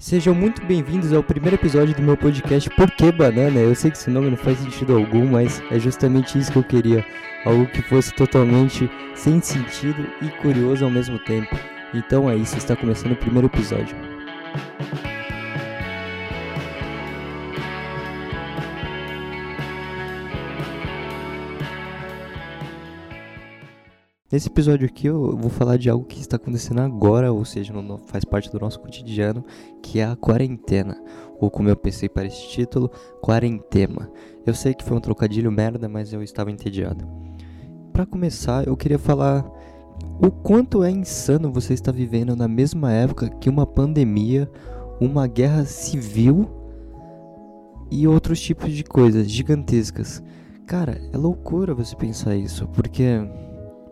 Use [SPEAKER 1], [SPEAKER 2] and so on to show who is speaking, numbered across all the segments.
[SPEAKER 1] Sejam muito bem-vindos ao primeiro episódio do meu podcast Por que Banana? Eu sei que esse nome não faz sentido algum, mas é justamente isso que eu queria. Algo que fosse totalmente sem sentido e curioso ao mesmo tempo. Então é isso, está começando o primeiro episódio. Nesse episódio aqui eu vou falar de algo que está acontecendo agora, ou seja, no, faz parte do nosso cotidiano, que é a quarentena. Ou como eu pensei para esse título, quarentema. Eu sei que foi um trocadilho merda, mas eu estava entediado. Para começar, eu queria falar o quanto é insano você estar vivendo na mesma época que uma pandemia, uma guerra civil e outros tipos de coisas gigantescas. Cara, é loucura você pensar isso, porque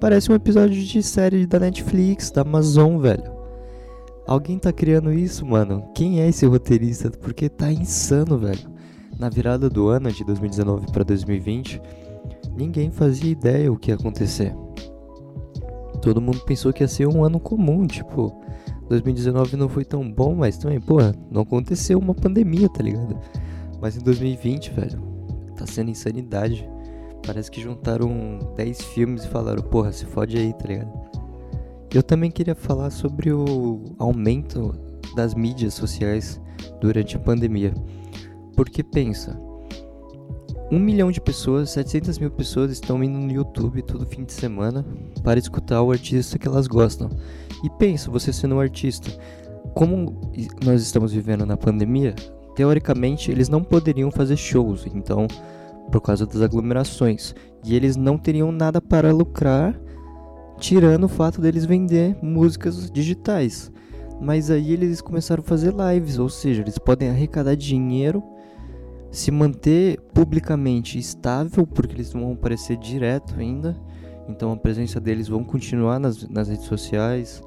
[SPEAKER 1] Parece um episódio de série da Netflix, da Amazon, velho. Alguém tá criando isso, mano? Quem é esse roteirista? Porque tá insano, velho. Na virada do ano de 2019 para 2020, ninguém fazia ideia o que ia acontecer. Todo mundo pensou que ia ser um ano comum, tipo, 2019 não foi tão bom, mas também, porra, não aconteceu uma pandemia, tá ligado? Mas em 2020, velho, tá sendo insanidade. Parece que juntaram 10 filmes e falaram, porra, se fode aí, tá ligado? Eu também queria falar sobre o aumento das mídias sociais durante a pandemia. Porque pensa, um milhão de pessoas, 700 mil pessoas estão indo no YouTube todo fim de semana para escutar o artista que elas gostam. E pensa, você sendo um artista, como nós estamos vivendo na pandemia, teoricamente eles não poderiam fazer shows, então por causa das aglomerações. E eles não teriam nada para lucrar, tirando o fato deles vender músicas digitais. Mas aí eles começaram a fazer lives, ou seja, eles podem arrecadar dinheiro, se manter publicamente estável, porque eles vão aparecer direto ainda. Então a presença deles vão continuar nas, nas redes sociais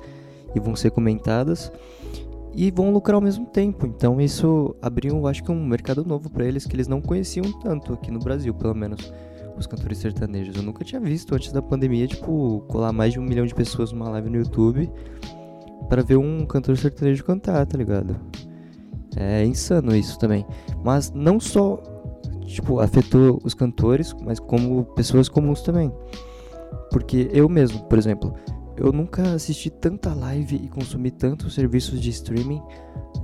[SPEAKER 1] e vão ser comentadas e vão lucrar ao mesmo tempo. Então isso abriu, acho que um mercado novo para eles que eles não conheciam tanto aqui no Brasil, pelo menos os cantores sertanejos. Eu nunca tinha visto antes da pandemia, tipo, colar mais de um milhão de pessoas numa live no YouTube para ver um cantor sertanejo cantar, tá ligado? É insano isso também. Mas não só, tipo, afetou os cantores, mas como pessoas comuns também. Porque eu mesmo, por exemplo, eu nunca assisti tanta live e consumi tantos serviços de streaming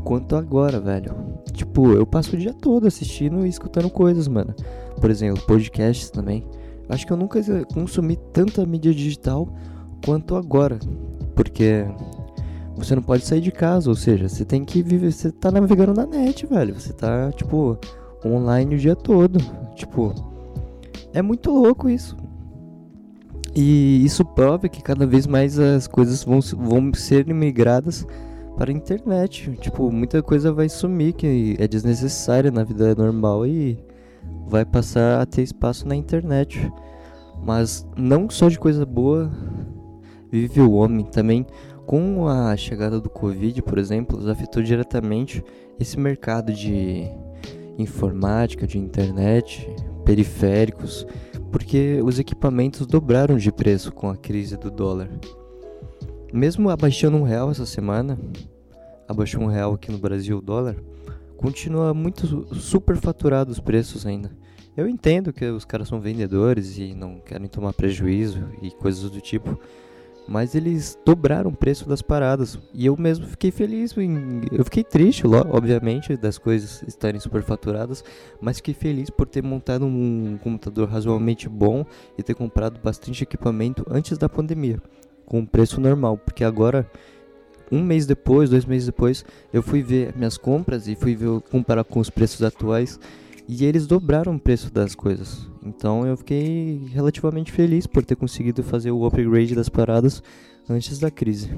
[SPEAKER 1] quanto agora, velho. Tipo, eu passo o dia todo assistindo e escutando coisas, mano. Por exemplo, podcasts também. Acho que eu nunca consumi tanta mídia digital quanto agora. Porque você não pode sair de casa, ou seja, você tem que viver, você tá navegando na net, velho. Você tá, tipo, online o dia todo. Tipo, é muito louco isso. E isso prova que cada vez mais as coisas vão, vão ser migradas para a internet. Tipo, muita coisa vai sumir que é desnecessária na vida normal e vai passar a ter espaço na internet. Mas não só de coisa boa vive o homem, também com a chegada do Covid, por exemplo, afetou diretamente esse mercado de informática, de internet, periféricos porque os equipamentos dobraram de preço com a crise do dólar. Mesmo abaixando um real essa semana, abaixou um real aqui no Brasil o dólar, continua muito superfaturado os preços ainda. Eu entendo que os caras são vendedores e não querem tomar prejuízo e coisas do tipo, mas eles dobraram o preço das paradas. E eu mesmo fiquei feliz. Em... Eu fiquei triste, obviamente, das coisas estarem superfaturadas, mas fiquei feliz por ter montado um computador razoavelmente bom e ter comprado bastante equipamento antes da pandemia, com preço normal, porque agora um mês depois, dois meses depois, eu fui ver minhas compras e fui ver, comparar com os preços atuais e eles dobraram o preço das coisas. Então eu fiquei relativamente feliz por ter conseguido fazer o upgrade das paradas antes da crise.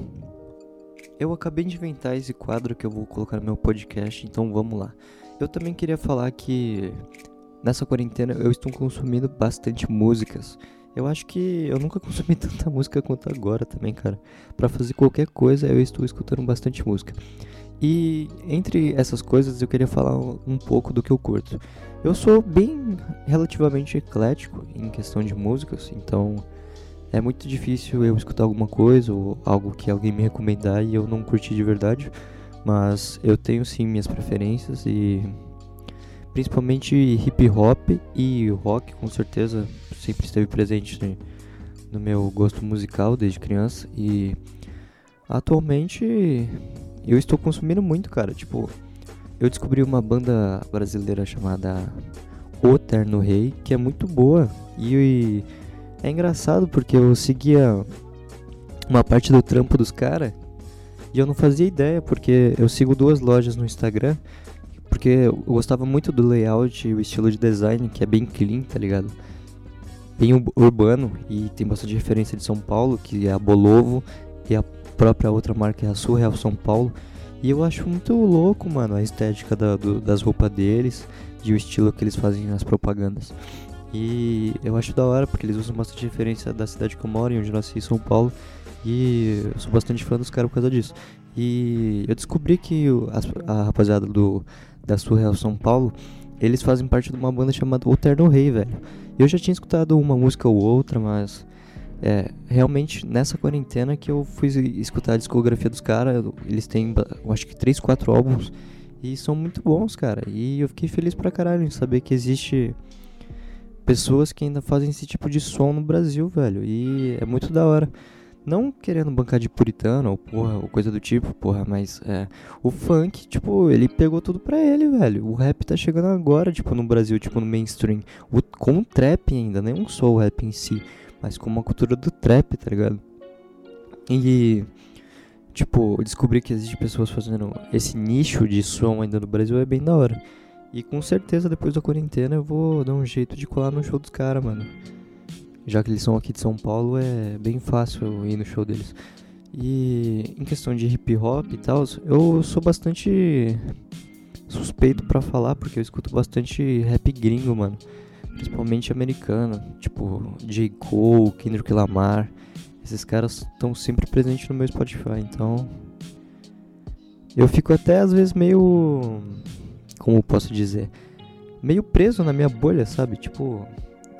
[SPEAKER 1] Eu acabei de inventar esse quadro que eu vou colocar no meu podcast, então vamos lá. Eu também queria falar que nessa quarentena eu estou consumindo bastante músicas. Eu acho que eu nunca consumi tanta música quanto agora também, cara. Para fazer qualquer coisa eu estou escutando bastante música. E entre essas coisas eu queria falar um pouco do que eu curto. Eu sou bem relativamente eclético em questão de músicas, então é muito difícil eu escutar alguma coisa ou algo que alguém me recomendar e eu não curti de verdade. Mas eu tenho sim minhas preferências e principalmente hip hop e rock, com certeza, sempre esteve presente no meu gosto musical desde criança e atualmente eu estou consumindo muito, cara. Tipo, eu descobri uma banda brasileira chamada O Terno Rei, que é muito boa e é engraçado porque eu seguia uma parte do trampo dos caras e eu não fazia ideia, porque eu sigo duas lojas no Instagram, porque eu gostava muito do layout e o estilo de design, que é bem clean, tá ligado? Bem urbano e tem bastante referência de São Paulo, que é a Bolovo e a própria outra marca é a Surreal São Paulo. E eu acho muito louco, mano, a estética da, do, das roupas deles e o estilo que eles fazem nas propagandas. E eu acho da hora, porque eles usam bastante referência da cidade que eu moro, onde eu nasci, São Paulo. E eu sou bastante fã dos caras por causa disso. E eu descobri que a, a rapaziada do, da Surreal São Paulo, eles fazem parte de uma banda chamada O Terno Rei, velho. Eu já tinha escutado uma música ou outra, mas é, realmente nessa quarentena que eu fui escutar a discografia dos caras. Eles têm, eu acho que 3, 4 álbuns e são muito bons, cara. E eu fiquei feliz pra caralho em saber que existe pessoas que ainda fazem esse tipo de som no Brasil, velho. E é muito da hora. Não querendo bancar de puritano ou porra, ou coisa do tipo, porra, mas é. O funk, tipo, ele pegou tudo pra ele, velho. O rap tá chegando agora, tipo, no Brasil, tipo, no mainstream. O, com o trap ainda, nem só o rap em si, mas com uma cultura do trap, tá ligado? E. Tipo, descobrir que existe pessoas fazendo esse nicho de som ainda no Brasil é bem da hora. E com certeza depois da quarentena eu vou dar um jeito de colar no show dos caras, mano já que eles são aqui de São Paulo, é bem fácil ir no show deles. E em questão de hip hop e tal, eu sou bastante suspeito para falar porque eu escuto bastante rap gringo, mano. Principalmente americano, tipo J. Cole, Kendrick Lamar. Esses caras estão sempre presentes no meu Spotify, então eu fico até às vezes meio como posso dizer, meio preso na minha bolha, sabe? Tipo,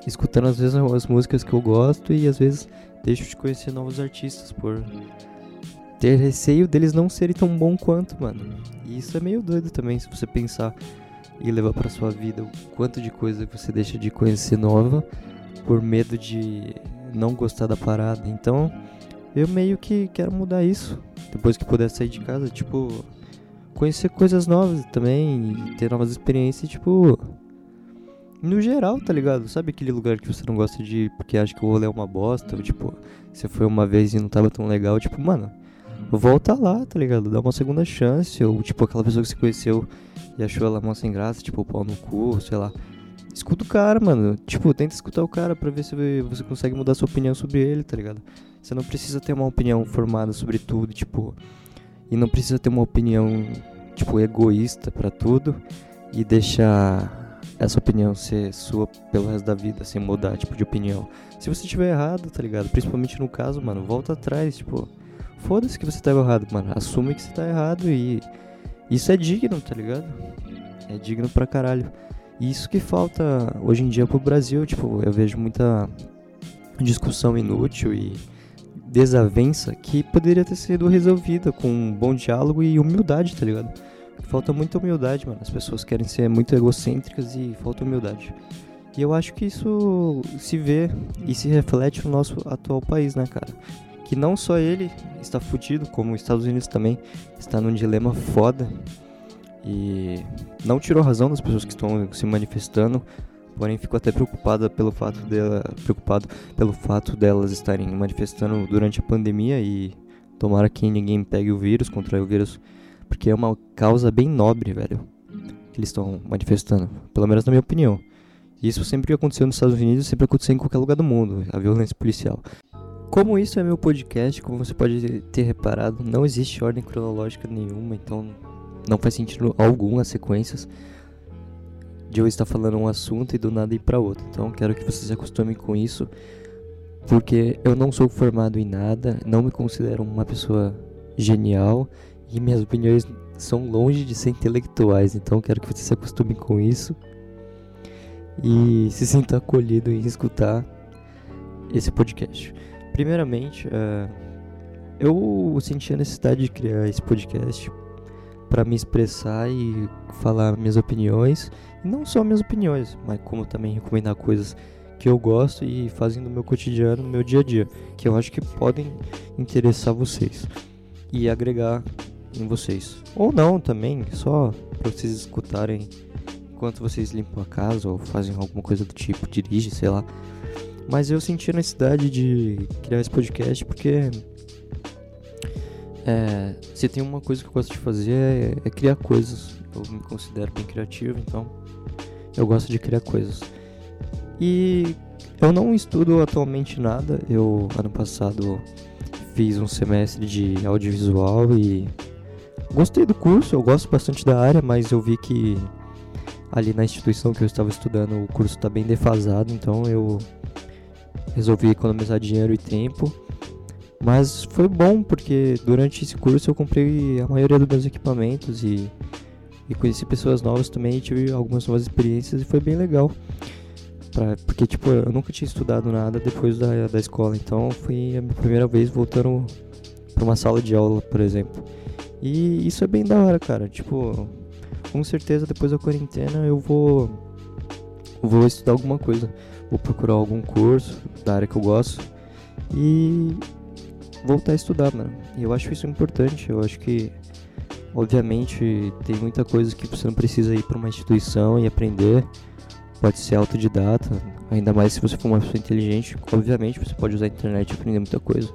[SPEAKER 1] escutando às vezes as músicas que eu gosto e às vezes deixo de conhecer novos artistas por ter receio deles não serem tão bom quanto, mano. E isso é meio doido também se você pensar e levar para sua vida o quanto de coisa que você deixa de conhecer nova por medo de não gostar da parada. Então, eu meio que quero mudar isso depois que puder sair de casa, tipo, conhecer coisas novas também ter novas experiências, tipo, no geral, tá ligado? Sabe aquele lugar que você não gosta de ir porque acha que o rolê é uma bosta? Ou, tipo, você foi uma vez e não tava tão legal, tipo, mano, volta lá, tá ligado? Dá uma segunda chance. Ou, tipo, aquela pessoa que você conheceu e achou ela mó sem graça, tipo, pau no cu, sei lá. Escuta o cara, mano. Tipo, tenta escutar o cara pra ver se você consegue mudar sua opinião sobre ele, tá ligado? Você não precisa ter uma opinião formada sobre tudo, tipo. E não precisa ter uma opinião, tipo, egoísta para tudo e deixar essa opinião ser sua pelo resto da vida, sem mudar, tipo, de opinião. Se você estiver errado, tá ligado? Principalmente no caso, mano, volta atrás, tipo, foda-se que você tá errado, mano. Assume que você tá errado e isso é digno, tá ligado? É digno pra caralho. E isso que falta hoje em dia pro Brasil, tipo, eu vejo muita discussão inútil e desavença que poderia ter sido resolvida com um bom diálogo e humildade, tá ligado? Falta muita humildade, mano. As pessoas querem ser muito egocêntricas e falta humildade. E eu acho que isso se vê e se reflete no nosso atual país, né, cara? Que não só ele está fudido, como os Estados Unidos também está num dilema foda. E não tirou razão das pessoas que estão se manifestando, porém fico até preocupada pelo fato dela, preocupado pelo fato delas estarem manifestando durante a pandemia e tomara que ninguém pegue o vírus, contrai o vírus porque é uma causa bem nobre, velho. Que eles estão manifestando. Pelo menos na minha opinião. Isso sempre aconteceu nos Estados Unidos, sempre aconteceu em qualquer lugar do mundo. A violência policial. Como isso é meu podcast, como você pode ter reparado, não existe ordem cronológica nenhuma, então não faz sentido algum as sequências de eu estar falando um assunto e do nada ir para outro. Então quero que você se acostume com isso, porque eu não sou formado em nada, não me considero uma pessoa genial e minhas opiniões são longe de ser intelectuais, então quero que você se acostume com isso e se sinta acolhido em escutar esse podcast. Primeiramente, uh, eu senti a necessidade de criar esse podcast para me expressar e falar minhas opiniões, e não só minhas opiniões, mas como também recomendar coisas que eu gosto e fazem no meu cotidiano, no meu dia a dia, que eu acho que podem interessar vocês e agregar em vocês. Ou não também, só para vocês escutarem enquanto vocês limpam a casa ou fazem alguma coisa do tipo, dirige, sei lá. Mas eu senti a necessidade de criar esse podcast porque é, se tem uma coisa que eu gosto de fazer é, é, criar coisas. Eu me considero bem criativo, então eu gosto de criar coisas. E eu não estudo atualmente nada. Eu ano passado fiz um semestre de audiovisual e gostei do curso. Eu gosto bastante da área, mas eu vi que ali na instituição que eu estava estudando o curso está bem defasado, então eu resolvi economizar dinheiro e tempo mas foi bom porque durante esse curso eu comprei a maioria dos meus equipamentos e, e conheci pessoas novas também, tive algumas novas experiências e foi bem legal. Pra, porque tipo, eu nunca tinha estudado nada depois da, da escola, então foi a minha primeira vez voltando para uma sala de aula, por exemplo. E isso é bem da hora, cara. Tipo, com certeza depois da quarentena eu vou vou estudar alguma coisa, vou procurar algum curso da área que eu gosto e voltar a estudar, mano. E eu acho isso importante. Eu acho que, obviamente, tem muita coisa que você não precisa ir para uma instituição e aprender. Pode ser autodidata, ainda mais se você for uma pessoa inteligente. Obviamente, você pode usar a internet e aprender muita coisa.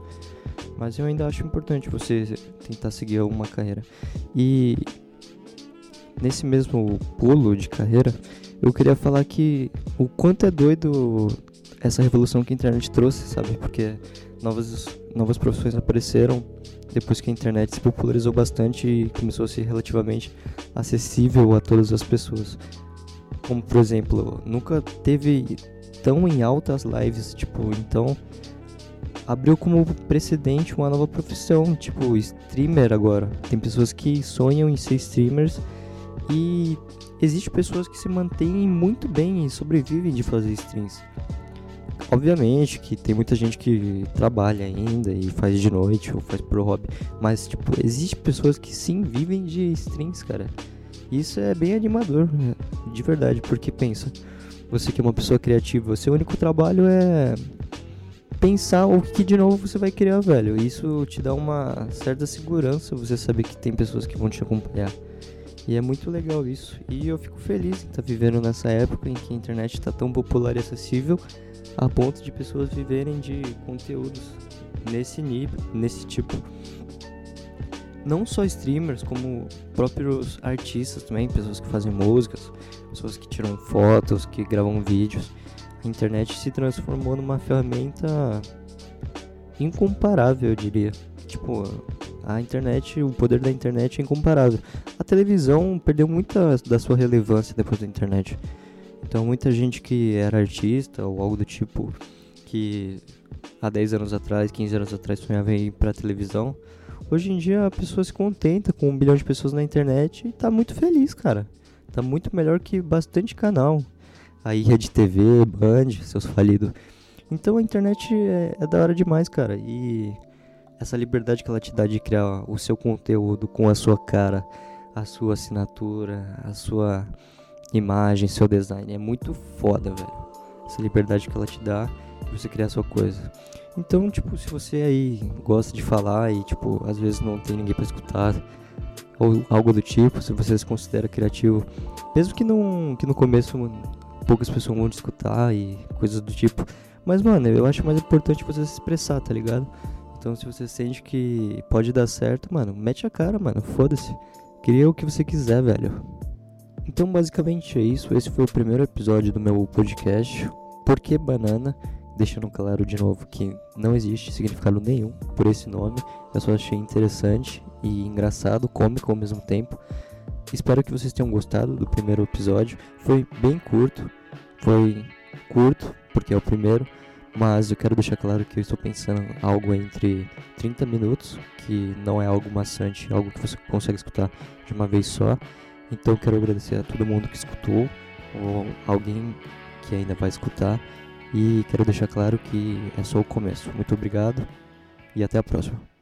[SPEAKER 1] Mas eu ainda acho importante você tentar seguir alguma carreira. E nesse mesmo pulo de carreira, eu queria falar que o quanto é doido essa revolução que a internet trouxe, sabe? Porque novas, novas profissões apareceram depois que a internet se popularizou bastante e começou a ser relativamente acessível a todas as pessoas. Como, por exemplo, nunca teve tão em alta as lives, tipo, então abriu como precedente uma nova profissão, tipo, streamer agora. Tem pessoas que sonham em ser streamers e existe pessoas que se mantêm muito bem e sobrevivem de fazer streams. Obviamente que tem muita gente que trabalha ainda e faz de noite ou faz pro hobby, mas tipo, existe pessoas que sim vivem de strings, cara. Isso é bem animador, né? de verdade, porque pensa, você que é uma pessoa criativa, seu único trabalho é pensar o que de novo você vai criar, velho. Isso te dá uma certa segurança, você saber que tem pessoas que vão te acompanhar. E é muito legal isso. E eu fico feliz em estar tá vivendo nessa época em que a internet está tão popular e acessível a ponto de pessoas viverem de conteúdos nesse nível, nesse tipo. Não só streamers, como próprios artistas também, pessoas que fazem músicas, pessoas que tiram fotos, que gravam vídeos. A internet se transformou numa ferramenta incomparável, eu diria. Tipo, a internet, o poder da internet é incomparável. A televisão perdeu muita da sua relevância depois da internet. Então muita gente que era artista ou algo do tipo que há 10 anos atrás, 15 anos atrás sonhava em ir pra televisão, hoje em dia a pessoa se contenta com um bilhão de pessoas na internet e tá muito feliz, cara. Tá muito melhor que bastante canal. Aí Rede TV, Band, seus falidos. Então a internet é, é da hora demais, cara. E essa liberdade que ela te dá de criar o seu conteúdo com a sua cara, a sua assinatura, a sua imagem, seu design. É muito foda, velho. Essa liberdade que ela te dá de você criar a sua coisa. Então, tipo, se você aí gosta de falar e, tipo, às vezes não tem ninguém para escutar ou algo do tipo, se você se considera criativo, mesmo que, não, que no começo poucas pessoas vão te escutar e coisas do tipo, mas, mano, eu acho mais importante você se expressar, tá ligado? Então, se você sente que pode dar certo, mano, mete a cara, mano, foda-se. Cria o que você quiser, velho. Então, basicamente é isso. Esse foi o primeiro episódio do meu podcast. Por que banana? Deixando claro de novo que não existe significado nenhum por esse nome. Eu só achei interessante e engraçado, cômico ao mesmo tempo. Espero que vocês tenham gostado do primeiro episódio. Foi bem curto, foi curto porque é o primeiro, mas eu quero deixar claro que eu estou pensando algo entre 30 minutos, que não é algo maçante, algo que você consegue escutar de uma vez só, então quero agradecer a todo mundo que escutou, ou alguém que ainda vai escutar, e quero deixar claro que é só o começo. Muito obrigado e até a próxima.